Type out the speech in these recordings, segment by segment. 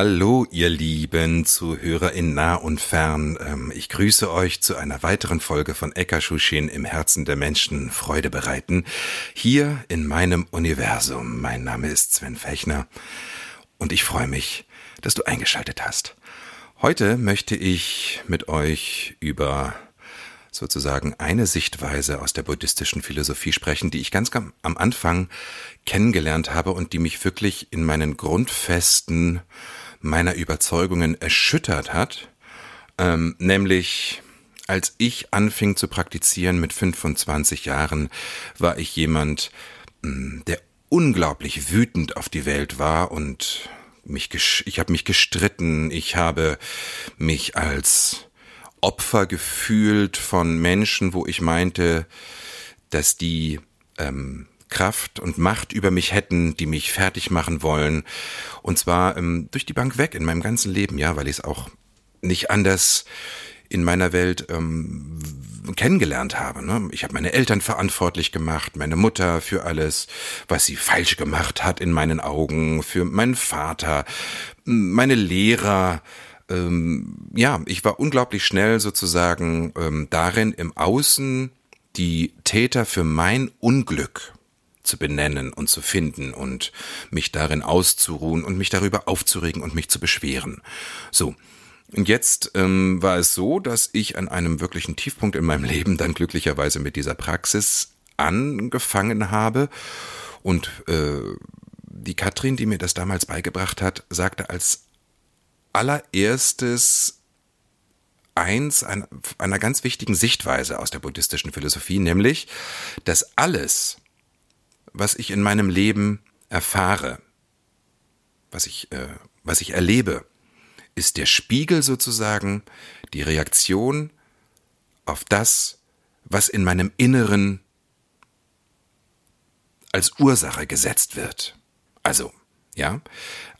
Hallo, ihr lieben Zuhörer in nah und fern. Ähm, Ich grüße euch zu einer weiteren Folge von Eckerschushin im Herzen der Menschen Freude bereiten. Hier in meinem Universum. Mein Name ist Sven Fechner und ich freue mich, dass du eingeschaltet hast. Heute möchte ich mit euch über sozusagen eine Sichtweise aus der buddhistischen Philosophie sprechen, die ich ganz am Anfang kennengelernt habe und die mich wirklich in meinen Grundfesten meiner Überzeugungen erschüttert hat, ähm, nämlich als ich anfing zu praktizieren mit 25 Jahren, war ich jemand, mh, der unglaublich wütend auf die Welt war und mich ich habe mich gestritten, ich habe mich als Opfer gefühlt von Menschen, wo ich meinte, dass die ähm, Kraft und Macht über mich hätten, die mich fertig machen wollen. Und zwar ähm, durch die Bank weg in meinem ganzen Leben, ja, weil ich es auch nicht anders in meiner Welt ähm, kennengelernt habe. Ne? Ich habe meine Eltern verantwortlich gemacht, meine Mutter für alles, was sie falsch gemacht hat in meinen Augen, für meinen Vater, meine Lehrer. Ähm, ja, ich war unglaublich schnell sozusagen ähm, darin, im Außen die Täter für mein Unglück zu benennen und zu finden und mich darin auszuruhen und mich darüber aufzuregen und mich zu beschweren. So. Und jetzt ähm, war es so, dass ich an einem wirklichen Tiefpunkt in meinem Leben dann glücklicherweise mit dieser Praxis angefangen habe und äh, die Katrin, die mir das damals beigebracht hat, sagte als allererstes eins ein- einer ganz wichtigen Sichtweise aus der buddhistischen Philosophie, nämlich, dass alles, was ich in meinem Leben erfahre, was ich, äh, was ich erlebe, ist der Spiegel sozusagen, die Reaktion auf das, was in meinem Inneren als Ursache gesetzt wird. Also, ja,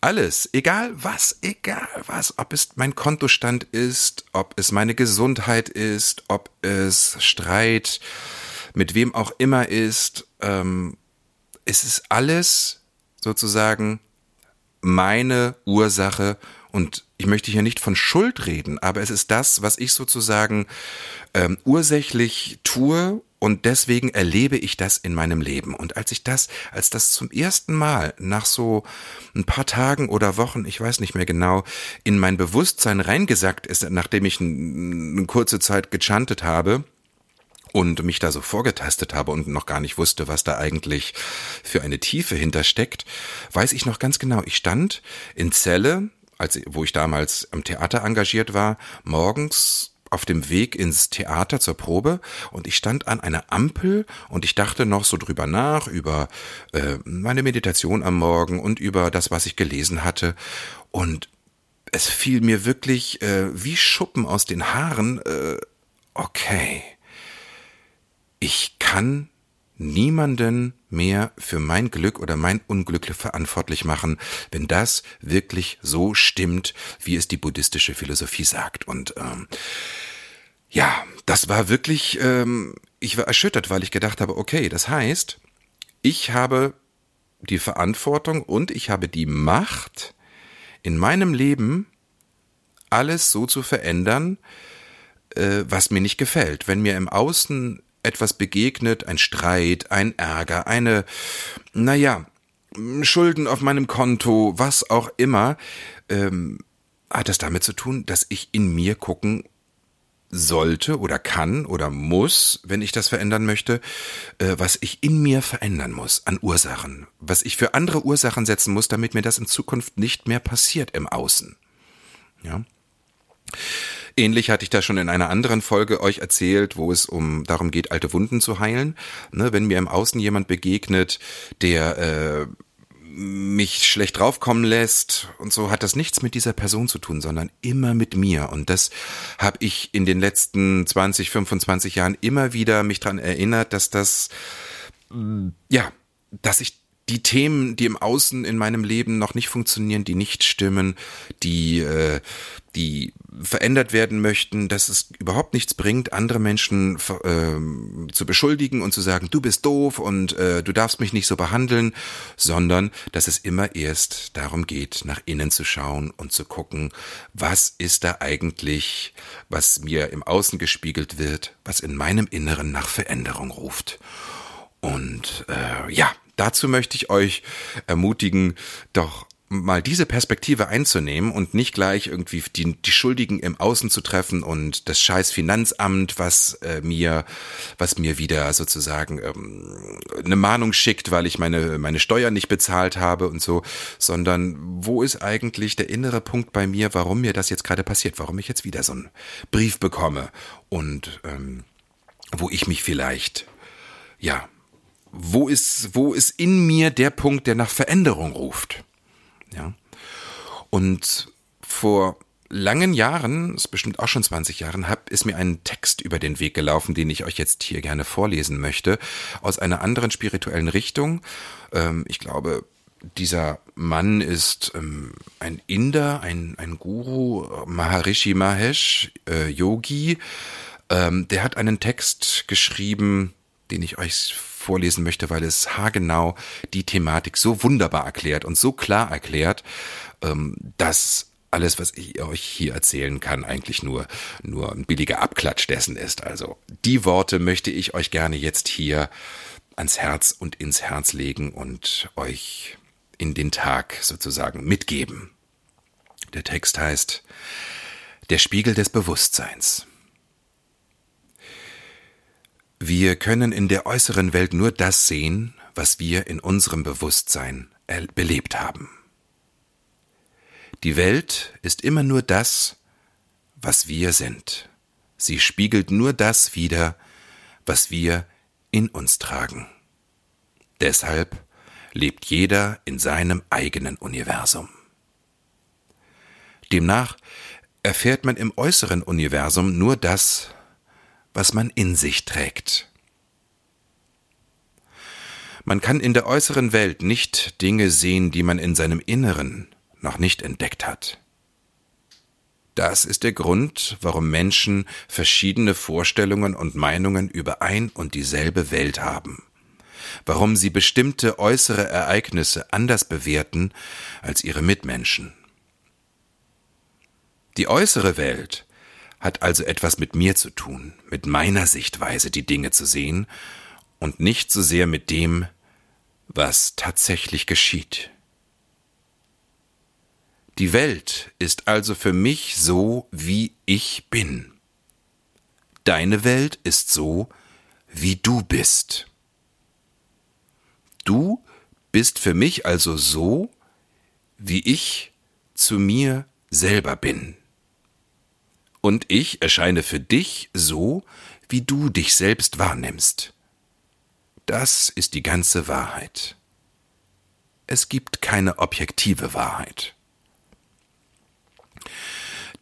alles, egal was, egal was, ob es mein Kontostand ist, ob es meine Gesundheit ist, ob es Streit mit wem auch immer ist, ähm, es ist alles sozusagen meine Ursache und ich möchte hier nicht von Schuld reden, aber es ist das, was ich sozusagen ähm, ursächlich tue und deswegen erlebe ich das in meinem Leben. Und als ich das, als das zum ersten Mal nach so ein paar Tagen oder Wochen, ich weiß nicht mehr genau, in mein Bewusstsein reingesackt ist, nachdem ich eine kurze Zeit gechantet habe, und mich da so vorgetastet habe und noch gar nicht wusste, was da eigentlich für eine Tiefe hintersteckt, weiß ich noch ganz genau. Ich stand in Celle, als wo ich damals am Theater engagiert war, morgens auf dem Weg ins Theater zur Probe und ich stand an einer Ampel und ich dachte noch so drüber nach über äh, meine Meditation am Morgen und über das, was ich gelesen hatte und es fiel mir wirklich äh, wie Schuppen aus den Haaren. Äh, okay ich kann niemanden mehr für mein Glück oder mein Unglück verantwortlich machen, wenn das wirklich so stimmt, wie es die buddhistische Philosophie sagt. Und ähm, ja, das war wirklich, ähm, ich war erschüttert, weil ich gedacht habe, okay, das heißt, ich habe die Verantwortung und ich habe die Macht, in meinem Leben alles so zu verändern, äh, was mir nicht gefällt. Wenn mir im Außen etwas begegnet, ein Streit, ein Ärger, eine, naja, Schulden auf meinem Konto, was auch immer, ähm, hat das damit zu tun, dass ich in mir gucken sollte oder kann oder muss, wenn ich das verändern möchte, äh, was ich in mir verändern muss an Ursachen, was ich für andere Ursachen setzen muss, damit mir das in Zukunft nicht mehr passiert im Außen. Ja. Ähnlich hatte ich da schon in einer anderen Folge euch erzählt, wo es um darum geht, alte Wunden zu heilen. Ne, wenn mir im Außen jemand begegnet, der äh, mich schlecht draufkommen lässt und so hat das nichts mit dieser Person zu tun, sondern immer mit mir. Und das habe ich in den letzten 20, 25 Jahren immer wieder mich dran erinnert, dass das, ja, dass ich die Themen, die im Außen in meinem Leben noch nicht funktionieren, die nicht stimmen, die, äh, die verändert werden möchten, dass es überhaupt nichts bringt, andere Menschen äh, zu beschuldigen und zu sagen, du bist doof und äh, du darfst mich nicht so behandeln, sondern dass es immer erst darum geht, nach innen zu schauen und zu gucken, was ist da eigentlich, was mir im Außen gespiegelt wird, was in meinem Inneren nach Veränderung ruft. Und äh, ja, dazu möchte ich euch ermutigen, doch mal diese Perspektive einzunehmen und nicht gleich irgendwie die, die Schuldigen im Außen zu treffen und das scheiß Finanzamt, was äh, mir, was mir wieder sozusagen ähm, eine Mahnung schickt, weil ich meine, meine Steuern nicht bezahlt habe und so, sondern wo ist eigentlich der innere Punkt bei mir, warum mir das jetzt gerade passiert, warum ich jetzt wieder so einen Brief bekomme und ähm, wo ich mich vielleicht, ja, wo ist, wo ist in mir der Punkt, der nach Veränderung ruft? Ja. Und vor langen Jahren, ist bestimmt auch schon 20 Jahren, hab, ist mir ein Text über den Weg gelaufen, den ich euch jetzt hier gerne vorlesen möchte, aus einer anderen spirituellen Richtung. Ähm, ich glaube, dieser Mann ist ähm, ein Inder, ein, ein Guru, Maharishi Mahesh, äh, Yogi. Ähm, der hat einen Text geschrieben, den ich euch vorlesen möchte, weil es haargenau die Thematik so wunderbar erklärt und so klar erklärt, ähm, dass alles, was ich euch hier erzählen kann, eigentlich nur, nur ein billiger Abklatsch dessen ist. Also die Worte möchte ich euch gerne jetzt hier ans Herz und ins Herz legen und euch in den Tag sozusagen mitgeben. Der Text heißt Der Spiegel des Bewusstseins. Wir können in der äußeren Welt nur das sehen, was wir in unserem Bewusstsein belebt haben. Die Welt ist immer nur das, was wir sind. Sie spiegelt nur das wider, was wir in uns tragen. Deshalb lebt jeder in seinem eigenen Universum. Demnach erfährt man im äußeren Universum nur das, was man in sich trägt. Man kann in der äußeren Welt nicht Dinge sehen, die man in seinem Inneren noch nicht entdeckt hat. Das ist der Grund, warum Menschen verschiedene Vorstellungen und Meinungen über ein und dieselbe Welt haben, warum sie bestimmte äußere Ereignisse anders bewerten als ihre Mitmenschen. Die äußere Welt hat also etwas mit mir zu tun, mit meiner Sichtweise die Dinge zu sehen und nicht so sehr mit dem, was tatsächlich geschieht. Die Welt ist also für mich so, wie ich bin. Deine Welt ist so, wie du bist. Du bist für mich also so, wie ich zu mir selber bin und ich erscheine für dich so, wie du dich selbst wahrnimmst. Das ist die ganze Wahrheit. Es gibt keine objektive Wahrheit.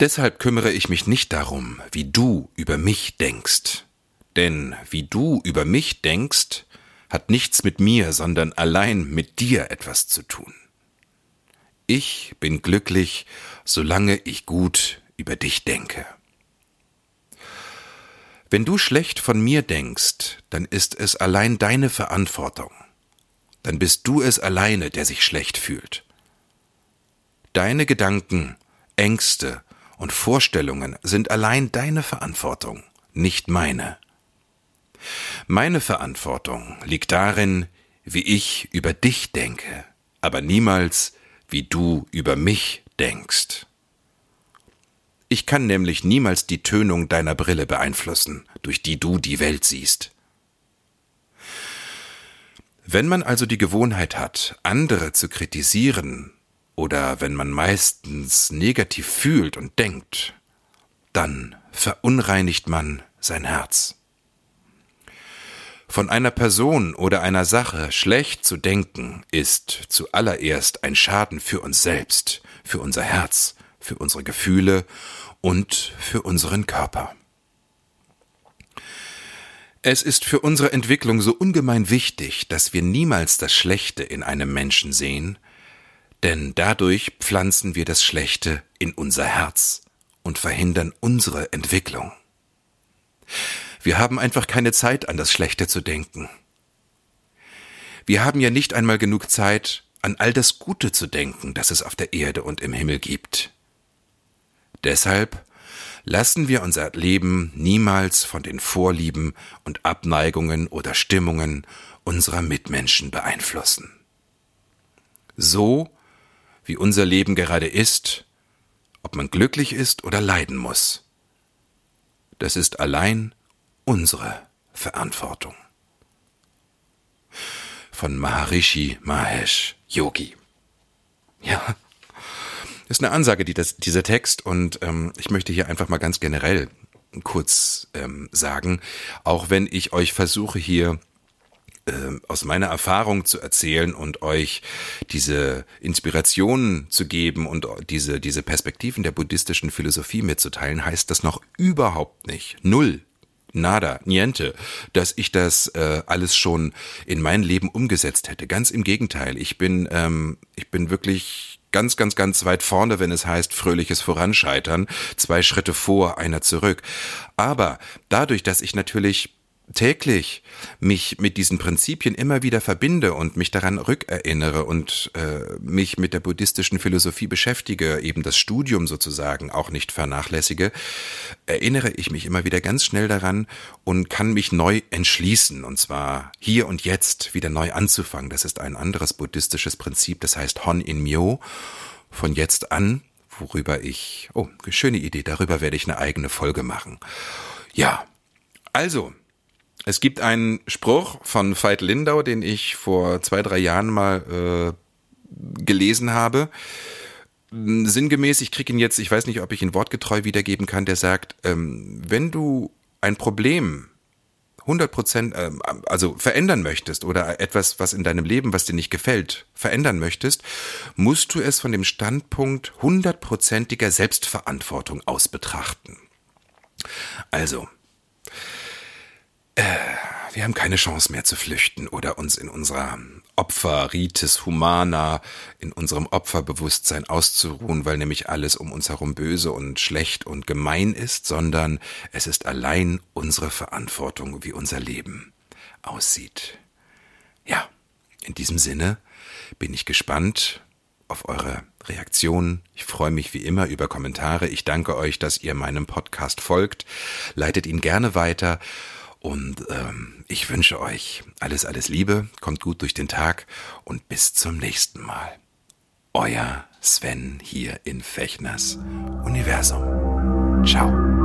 Deshalb kümmere ich mich nicht darum, wie du über mich denkst. Denn wie du über mich denkst, hat nichts mit mir, sondern allein mit dir etwas zu tun. Ich bin glücklich, solange ich gut über dich denke. Wenn du schlecht von mir denkst, dann ist es allein deine Verantwortung. Dann bist du es alleine, der sich schlecht fühlt. Deine Gedanken, Ängste und Vorstellungen sind allein deine Verantwortung, nicht meine. Meine Verantwortung liegt darin, wie ich über dich denke, aber niemals, wie du über mich denkst. Ich kann nämlich niemals die Tönung deiner Brille beeinflussen, durch die du die Welt siehst. Wenn man also die Gewohnheit hat, andere zu kritisieren, oder wenn man meistens negativ fühlt und denkt, dann verunreinigt man sein Herz. Von einer Person oder einer Sache schlecht zu denken, ist zuallererst ein Schaden für uns selbst, für unser Herz, für unsere Gefühle und für unseren Körper. Es ist für unsere Entwicklung so ungemein wichtig, dass wir niemals das Schlechte in einem Menschen sehen, denn dadurch pflanzen wir das Schlechte in unser Herz und verhindern unsere Entwicklung. Wir haben einfach keine Zeit, an das Schlechte zu denken. Wir haben ja nicht einmal genug Zeit, an all das Gute zu denken, das es auf der Erde und im Himmel gibt. Deshalb lassen wir unser Leben niemals von den Vorlieben und Abneigungen oder Stimmungen unserer Mitmenschen beeinflussen. So, wie unser Leben gerade ist, ob man glücklich ist oder leiden muss, das ist allein unsere Verantwortung. Von Maharishi Mahesh Yogi. Ja, ist eine Ansage, die das, dieser Text und ähm, ich möchte hier einfach mal ganz generell kurz ähm, sagen, auch wenn ich euch versuche hier ähm, aus meiner Erfahrung zu erzählen und euch diese Inspirationen zu geben und diese, diese Perspektiven der buddhistischen Philosophie mitzuteilen, heißt das noch überhaupt nicht. Null. Nada, niente, dass ich das äh, alles schon in mein Leben umgesetzt hätte. Ganz im Gegenteil. Ich bin, ähm, ich bin wirklich ganz, ganz, ganz weit vorne, wenn es heißt fröhliches Voranscheitern, zwei Schritte vor, einer zurück. Aber dadurch, dass ich natürlich täglich mich mit diesen Prinzipien immer wieder verbinde und mich daran rückerinnere und äh, mich mit der buddhistischen Philosophie beschäftige, eben das Studium sozusagen auch nicht vernachlässige, erinnere ich mich immer wieder ganz schnell daran und kann mich neu entschließen und zwar hier und jetzt wieder neu anzufangen. Das ist ein anderes buddhistisches Prinzip, das heißt Hon in Myo, von jetzt an, worüber ich, oh, schöne Idee, darüber werde ich eine eigene Folge machen. Ja, also, es gibt einen Spruch von Veit Lindau, den ich vor zwei, drei Jahren mal äh, gelesen habe. Sinngemäß, ich kriege ihn jetzt, ich weiß nicht, ob ich ihn wortgetreu wiedergeben kann, der sagt, ähm, wenn du ein Problem 100 Prozent, äh, also verändern möchtest oder etwas, was in deinem Leben, was dir nicht gefällt, verändern möchtest, musst du es von dem Standpunkt hundertprozentiger Selbstverantwortung aus betrachten. Also, äh, wir haben keine Chance mehr zu flüchten oder uns in unserer Opferritis humana, in unserem Opferbewusstsein auszuruhen, weil nämlich alles um uns herum böse und schlecht und gemein ist, sondern es ist allein unsere Verantwortung, wie unser Leben aussieht. Ja, in diesem Sinne bin ich gespannt auf eure Reaktionen. Ich freue mich wie immer über Kommentare. Ich danke euch, dass ihr meinem Podcast folgt. Leitet ihn gerne weiter und ähm, ich wünsche euch alles, alles Liebe, kommt gut durch den Tag und bis zum nächsten Mal. Euer Sven hier in Fechners Universum. Ciao.